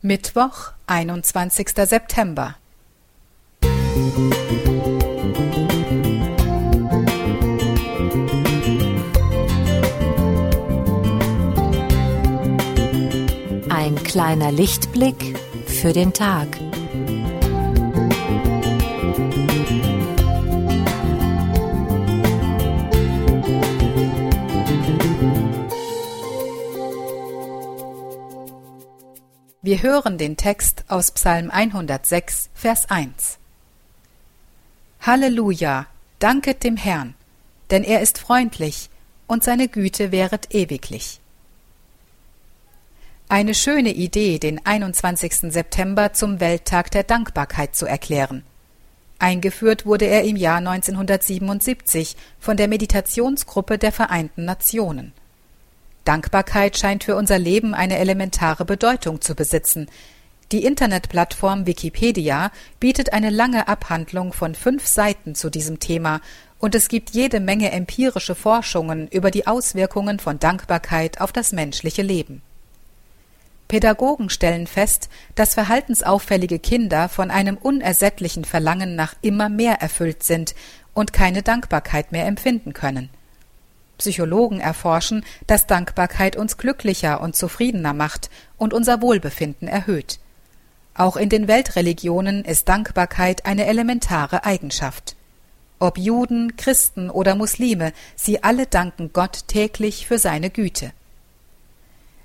Mittwoch, einundzwanzigster September. Ein kleiner Lichtblick für den Tag. Wir hören den Text aus Psalm 106, Vers 1. Halleluja, danket dem Herrn, denn er ist freundlich und seine Güte währet ewiglich. Eine schöne Idee, den 21. September zum Welttag der Dankbarkeit zu erklären. Eingeführt wurde er im Jahr 1977 von der Meditationsgruppe der Vereinten Nationen. Dankbarkeit scheint für unser Leben eine elementare Bedeutung zu besitzen. Die Internetplattform Wikipedia bietet eine lange Abhandlung von fünf Seiten zu diesem Thema und es gibt jede Menge empirische Forschungen über die Auswirkungen von Dankbarkeit auf das menschliche Leben. Pädagogen stellen fest, dass verhaltensauffällige Kinder von einem unersättlichen Verlangen nach immer mehr erfüllt sind und keine Dankbarkeit mehr empfinden können. Psychologen erforschen, dass Dankbarkeit uns glücklicher und zufriedener macht und unser Wohlbefinden erhöht. Auch in den Weltreligionen ist Dankbarkeit eine elementare Eigenschaft. Ob Juden, Christen oder Muslime, sie alle danken Gott täglich für seine Güte.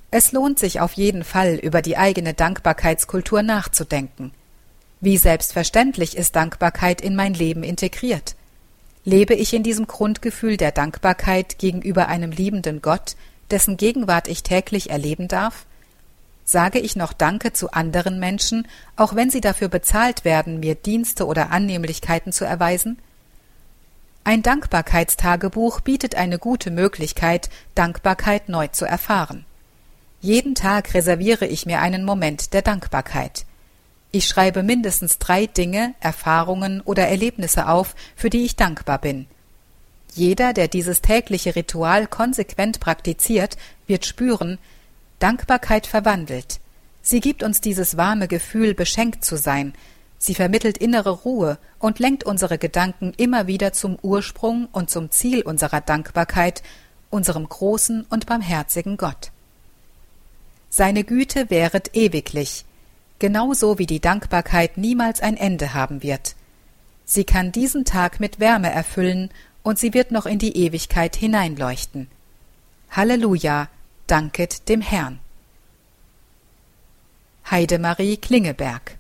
Es lohnt sich auf jeden Fall, über die eigene Dankbarkeitskultur nachzudenken. Wie selbstverständlich ist Dankbarkeit in mein Leben integriert? Lebe ich in diesem Grundgefühl der Dankbarkeit gegenüber einem liebenden Gott, dessen Gegenwart ich täglich erleben darf? Sage ich noch Danke zu anderen Menschen, auch wenn sie dafür bezahlt werden, mir Dienste oder Annehmlichkeiten zu erweisen? Ein Dankbarkeitstagebuch bietet eine gute Möglichkeit, Dankbarkeit neu zu erfahren. Jeden Tag reserviere ich mir einen Moment der Dankbarkeit. Ich schreibe mindestens drei Dinge, Erfahrungen oder Erlebnisse auf, für die ich dankbar bin. Jeder, der dieses tägliche Ritual konsequent praktiziert, wird spüren, Dankbarkeit verwandelt. Sie gibt uns dieses warme Gefühl, beschenkt zu sein. Sie vermittelt innere Ruhe und lenkt unsere Gedanken immer wieder zum Ursprung und zum Ziel unserer Dankbarkeit, unserem großen und barmherzigen Gott. Seine Güte währet ewiglich, genauso wie die Dankbarkeit niemals ein Ende haben wird. Sie kann diesen Tag mit Wärme erfüllen und sie wird noch in die Ewigkeit hineinleuchten. Halleluja, danket dem Herrn. Heidemarie Klingeberg